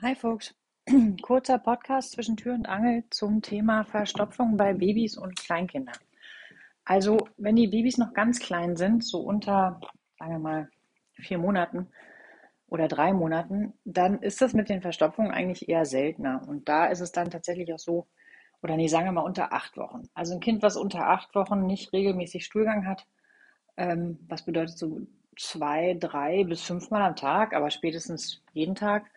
Hi Folks, kurzer Podcast zwischen Tür und Angel zum Thema Verstopfung bei Babys und Kleinkindern. Also wenn die Babys noch ganz klein sind, so unter, sagen wir mal, vier Monaten oder drei Monaten, dann ist das mit den Verstopfungen eigentlich eher seltener. Und da ist es dann tatsächlich auch so, oder nee, sagen wir mal unter acht Wochen. Also ein Kind, was unter acht Wochen nicht regelmäßig Stuhlgang hat, ähm, was bedeutet so zwei, drei bis fünfmal am Tag, aber spätestens jeden Tag,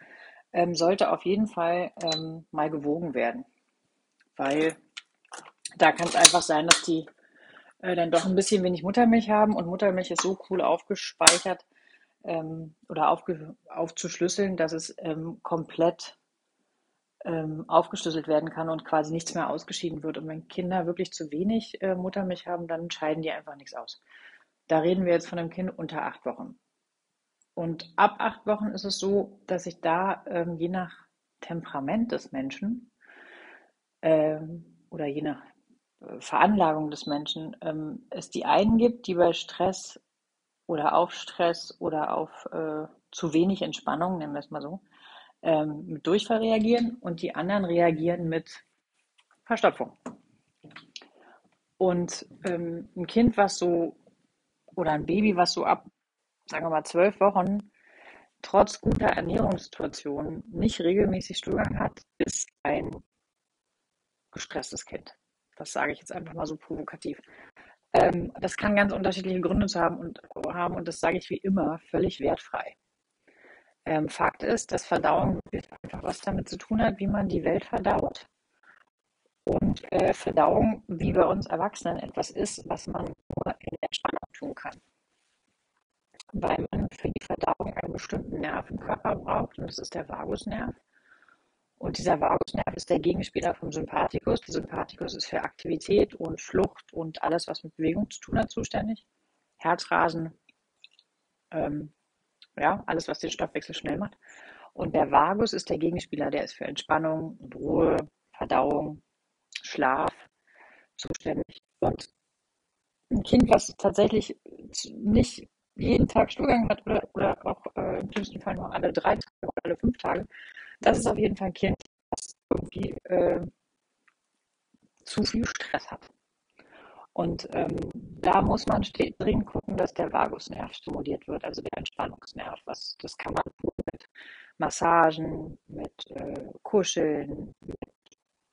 ähm, sollte auf jeden Fall ähm, mal gewogen werden. Weil da kann es einfach sein, dass die äh, dann doch ein bisschen wenig Muttermilch haben und Muttermilch ist so cool aufgespeichert ähm, oder aufge aufzuschlüsseln, dass es ähm, komplett ähm, aufgeschlüsselt werden kann und quasi nichts mehr ausgeschieden wird. Und wenn Kinder wirklich zu wenig äh, Muttermilch haben, dann scheiden die einfach nichts aus. Da reden wir jetzt von einem Kind unter acht Wochen. Und ab acht Wochen ist es so, dass sich da ähm, je nach Temperament des Menschen ähm, oder je nach äh, Veranlagung des Menschen ähm, es die einen gibt, die bei Stress oder auf Stress oder auf äh, zu wenig Entspannung, nennen wir es mal so, ähm, mit Durchfall reagieren und die anderen reagieren mit Verstopfung. Und ähm, ein Kind, was so, oder ein Baby, was so ab sagen wir mal, zwölf Wochen trotz guter Ernährungssituation nicht regelmäßig Stuhlgang hat, ist ein gestresstes Kind. Das sage ich jetzt einfach mal so provokativ. Ähm, das kann ganz unterschiedliche Gründe zu haben und, haben und das sage ich wie immer völlig wertfrei. Ähm, Fakt ist, dass Verdauung einfach was damit zu tun hat, wie man die Welt verdaut. Und äh, Verdauung, wie bei uns Erwachsenen, etwas ist, was man nur in Entspannung tun kann weil man für die Verdauung einen bestimmten Nerv im Körper braucht und das ist der Vagusnerv. Und dieser Vagusnerv ist der Gegenspieler vom Sympathikus. Der Sympathikus ist für Aktivität und Flucht und alles, was mit Bewegung zu tun hat, zuständig. Herzrasen, ähm, ja, alles, was den Stoffwechsel schnell macht. Und der Vagus ist der Gegenspieler, der ist für Entspannung Ruhe, Verdauung, Schlaf zuständig. Und ein Kind, was tatsächlich nicht jeden Tag Stuhlgang hat oder, oder auch äh, im schlimmsten Fall nur alle drei Tage oder alle fünf Tage, das ist auf jeden Fall ein Kind, das irgendwie äh, zu viel Stress hat. Und ähm, da muss man dringend gucken, dass der Vagusnerv stimuliert wird, also der Entspannungsnerv. Was, das kann man mit Massagen, mit äh, Kuscheln,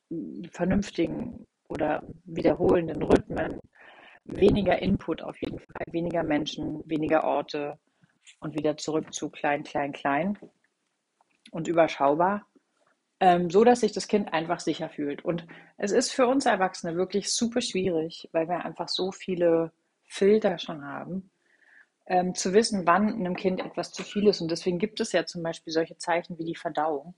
mit vernünftigen oder wiederholenden Rhythmen, weniger Input auf jeden Fall, weniger Menschen, weniger Orte und wieder zurück zu klein, klein, klein und überschaubar, ähm, so dass sich das Kind einfach sicher fühlt. Und es ist für uns Erwachsene wirklich super schwierig, weil wir einfach so viele Filter schon haben, ähm, zu wissen, wann einem Kind etwas zu viel ist. Und deswegen gibt es ja zum Beispiel solche Zeichen wie die Verdauung,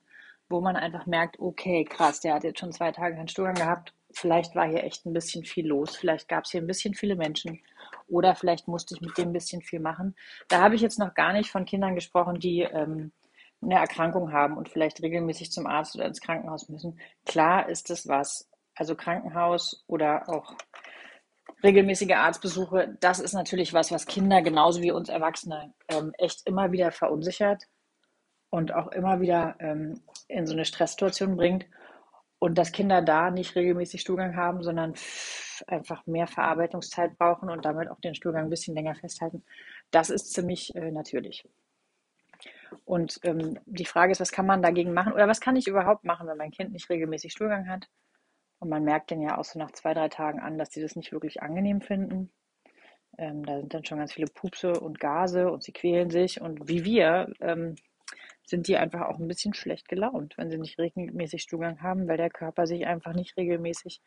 wo man einfach merkt, okay, krass, der hat jetzt schon zwei Tage keinen Stuhlgang gehabt vielleicht war hier echt ein bisschen viel los, vielleicht gab es hier ein bisschen viele Menschen oder vielleicht musste ich mit dem ein bisschen viel machen. Da habe ich jetzt noch gar nicht von Kindern gesprochen, die ähm, eine Erkrankung haben und vielleicht regelmäßig zum Arzt oder ins Krankenhaus müssen. Klar ist es was. Also Krankenhaus oder auch regelmäßige Arztbesuche, das ist natürlich was, was Kinder genauso wie uns Erwachsene ähm, echt immer wieder verunsichert und auch immer wieder ähm, in so eine Stresssituation bringt. Und dass Kinder da nicht regelmäßig Stuhlgang haben, sondern einfach mehr Verarbeitungszeit brauchen und damit auch den Stuhlgang ein bisschen länger festhalten, das ist ziemlich äh, natürlich. Und ähm, die Frage ist, was kann man dagegen machen oder was kann ich überhaupt machen, wenn mein Kind nicht regelmäßig Stuhlgang hat? Und man merkt den ja auch so nach zwei, drei Tagen an, dass sie das nicht wirklich angenehm finden. Ähm, da sind dann schon ganz viele Pupse und Gase und sie quälen sich. Und wie wir ähm, sind die einfach auch ein bisschen schlecht gelaunt, wenn sie nicht regelmäßig Stuhlgang haben, weil der Körper sich einfach nicht regelmäßig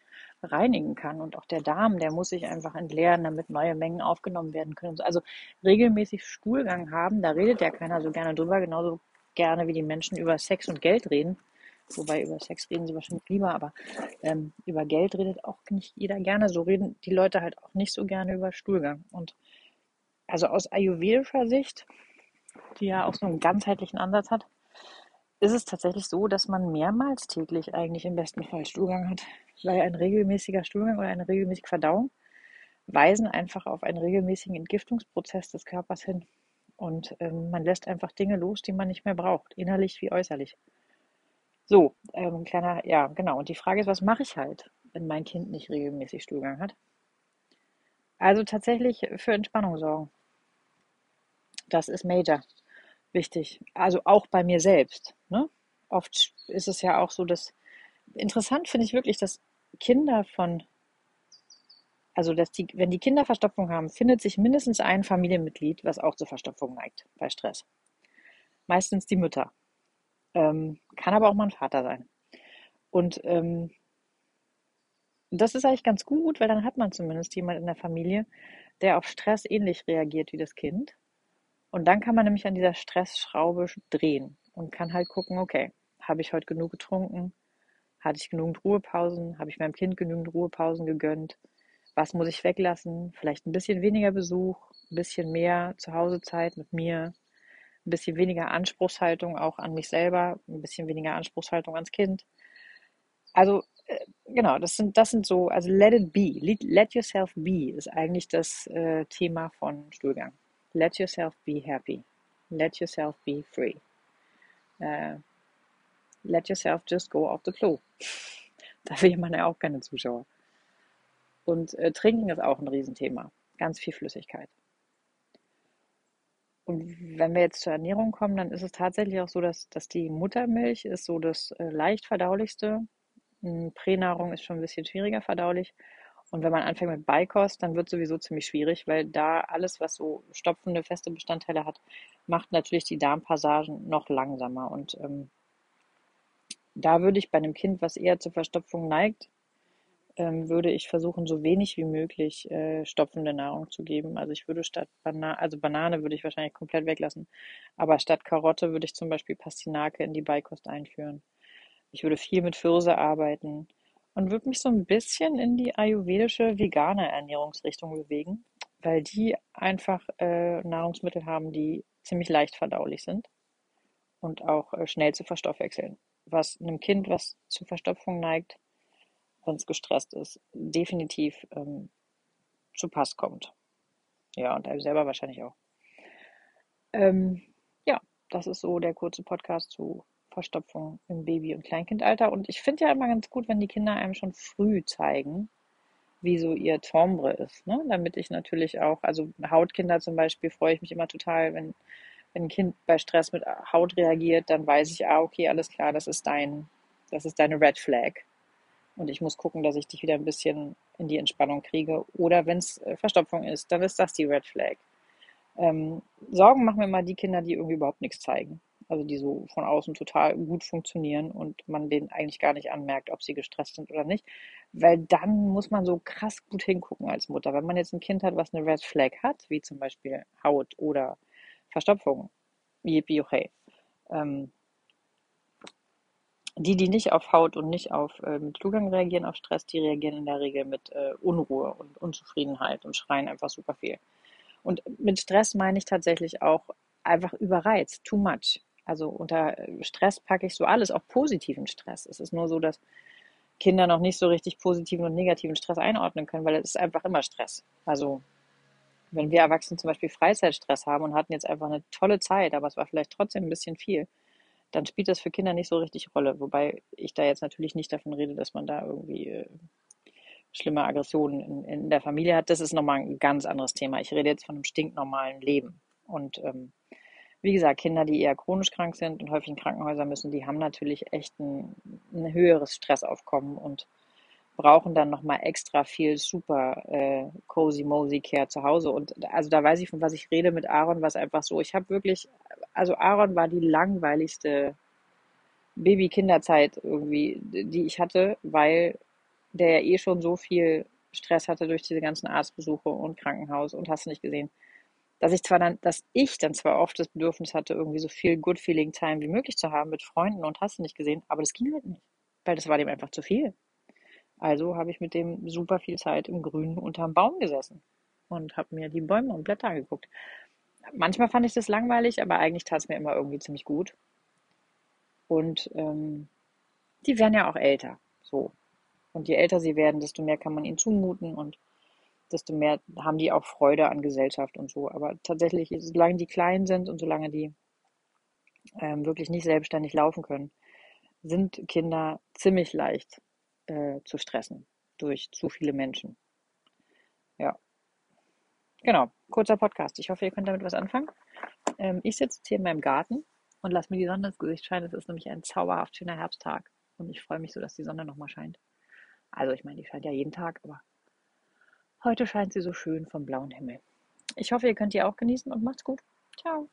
reinigen kann. Und auch der Darm, der muss sich einfach entleeren, damit neue Mengen aufgenommen werden können. Also regelmäßig Stuhlgang haben, da redet ja keiner so gerne drüber, genauso gerne wie die Menschen über Sex und Geld reden. Wobei über Sex reden sie wahrscheinlich lieber, aber ähm, über Geld redet auch nicht jeder gerne. So reden die Leute halt auch nicht so gerne über Stuhlgang. Und also aus ayurvedischer Sicht die ja auch so einen ganzheitlichen Ansatz hat, ist es tatsächlich so, dass man mehrmals täglich eigentlich im besten Fall Stuhlgang hat. Weil ein regelmäßiger Stuhlgang oder eine regelmäßige Verdauung weisen einfach auf einen regelmäßigen Entgiftungsprozess des Körpers hin. Und ähm, man lässt einfach Dinge los, die man nicht mehr braucht, innerlich wie äußerlich. So, ähm, kleiner, ja, genau. Und die Frage ist, was mache ich halt, wenn mein Kind nicht regelmäßig Stuhlgang hat? Also tatsächlich für Entspannung sorgen. Das ist major wichtig. Also auch bei mir selbst. Ne? Oft ist es ja auch so, dass interessant finde ich wirklich, dass Kinder von, also dass die, wenn die Kinder Verstopfung haben, findet sich mindestens ein Familienmitglied, was auch zur Verstopfung neigt bei Stress. Meistens die Mütter. Ähm, kann aber auch mal ein Vater sein. Und ähm, das ist eigentlich ganz gut, weil dann hat man zumindest jemand in der Familie, der auf Stress ähnlich reagiert wie das Kind. Und dann kann man nämlich an dieser Stressschraube drehen und kann halt gucken, okay, habe ich heute genug getrunken? Hatte ich genügend Ruhepausen? Habe ich meinem Kind genügend Ruhepausen gegönnt? Was muss ich weglassen? Vielleicht ein bisschen weniger Besuch, ein bisschen mehr Zuhausezeit mit mir, ein bisschen weniger Anspruchshaltung auch an mich selber, ein bisschen weniger Anspruchshaltung ans Kind. Also äh, genau, das sind, das sind so, also let it be, let, yourself be ist eigentlich das äh, Thema von Stuhlgang. Let yourself be happy. Let yourself be free. Äh, let yourself just go off the floor. da will man ja auch keine Zuschauer. Und äh, Trinken ist auch ein Riesenthema. Ganz viel Flüssigkeit. Und wenn wir jetzt zur Ernährung kommen, dann ist es tatsächlich auch so, dass, dass die Muttermilch ist so das äh, leicht verdaulichste. Hm, Pränahrung ist schon ein bisschen schwieriger verdaulich. Und wenn man anfängt mit Beikost, dann wird es sowieso ziemlich schwierig, weil da alles, was so stopfende, feste Bestandteile hat, macht natürlich die Darmpassagen noch langsamer. Und ähm, da würde ich bei einem Kind, was eher zur Verstopfung neigt, ähm, würde ich versuchen, so wenig wie möglich äh, stopfende Nahrung zu geben. Also ich würde statt Banane, also Banane würde ich wahrscheinlich komplett weglassen, aber statt Karotte würde ich zum Beispiel Pastinake in die Beikost einführen. Ich würde viel mit Pfirse arbeiten und würde mich so ein bisschen in die ayurvedische vegane Ernährungsrichtung bewegen, weil die einfach äh, Nahrungsmittel haben, die ziemlich leicht verdaulich sind und auch äh, schnell zu verstoffwechseln. Was einem Kind, was zu Verstopfung neigt, wenn es gestresst ist, definitiv ähm, zu Pass kommt. Ja, und einem selber wahrscheinlich auch. Ähm, ja, das ist so der kurze Podcast zu Verstopfung im Baby- und Kleinkindalter. Und ich finde ja immer ganz gut, wenn die Kinder einem schon früh zeigen, wie so ihr Tombre ist. Ne? Damit ich natürlich auch, also Hautkinder zum Beispiel, freue ich mich immer total, wenn, wenn ein Kind bei Stress mit Haut reagiert, dann weiß ich, ah, okay, alles klar, das ist dein, das ist deine Red Flag. Und ich muss gucken, dass ich dich wieder ein bisschen in die Entspannung kriege. Oder wenn es äh, Verstopfung ist, dann ist das die Red Flag. Ähm, Sorgen machen mir immer die Kinder, die irgendwie überhaupt nichts zeigen. Also die so von außen total gut funktionieren und man denen eigentlich gar nicht anmerkt, ob sie gestresst sind oder nicht. Weil dann muss man so krass gut hingucken als Mutter. Wenn man jetzt ein Kind hat, was eine Red Flag hat, wie zum Beispiel Haut oder Verstopfung, yippie okay. Ähm, die, die nicht auf Haut und nicht auf äh, mit Zugang reagieren auf Stress, die reagieren in der Regel mit äh, Unruhe und Unzufriedenheit und schreien einfach super viel. Und mit Stress meine ich tatsächlich auch einfach überreizt, too much. Also unter äh, Stress packe ich so alles, auch positiven Stress. Es ist nur so, dass Kinder noch nicht so richtig positiven und negativen Stress einordnen können, weil es ist einfach immer Stress. Also wenn wir Erwachsene zum Beispiel Freizeitstress haben und hatten jetzt einfach eine tolle Zeit, aber es war vielleicht trotzdem ein bisschen viel, dann spielt das für Kinder nicht so richtig Rolle. Wobei ich da jetzt natürlich nicht davon rede, dass man da irgendwie äh, schlimme Aggressionen in, in, der Familie hat. Das ist nochmal ein ganz anderes Thema. Ich rede jetzt von einem stinknormalen Leben. Und ähm, wie gesagt, Kinder, die eher chronisch krank sind und häufig in Krankenhäuser müssen, die haben natürlich echt ein, ein höheres Stressaufkommen und brauchen dann nochmal extra viel super äh, cozy mosey Care zu Hause. Und also da weiß ich, von was ich rede mit Aaron, was einfach so, ich habe wirklich, also Aaron war die langweiligste Baby-Kinderzeit irgendwie, die ich hatte, weil der ja eh schon so viel Stress hatte durch diese ganzen Arztbesuche und Krankenhaus und hast du nicht gesehen. Dass ich zwar dann, dass ich dann zwar oft das Bedürfnis hatte, irgendwie so viel Good Feeling Time wie möglich zu haben mit Freunden und hast du nicht gesehen, aber das ging halt nicht. Weil das war dem einfach zu viel. Also habe ich mit dem super viel Zeit im Grünen unterm Baum gesessen und habe mir die Bäume und Blätter angeguckt. Manchmal fand ich das langweilig, aber eigentlich tat es mir immer irgendwie ziemlich gut. Und ähm, die werden ja auch älter. So. Und je älter sie werden, desto mehr kann man ihnen zumuten und desto mehr haben die auch Freude an Gesellschaft und so. Aber tatsächlich, solange die klein sind und solange die ähm, wirklich nicht selbstständig laufen können, sind Kinder ziemlich leicht äh, zu stressen durch zu viele Menschen. Ja. Genau, kurzer Podcast. Ich hoffe, ihr könnt damit was anfangen. Ähm, ich sitze jetzt hier in meinem Garten und lasse mir die Sonne ins Gesicht scheinen. Es ist nämlich ein zauberhaft schöner Herbsttag und ich freue mich so, dass die Sonne nochmal scheint. Also ich meine, die scheint ja jeden Tag, aber heute scheint sie so schön vom blauen Himmel. Ich hoffe, ihr könnt die auch genießen und macht's gut. Ciao.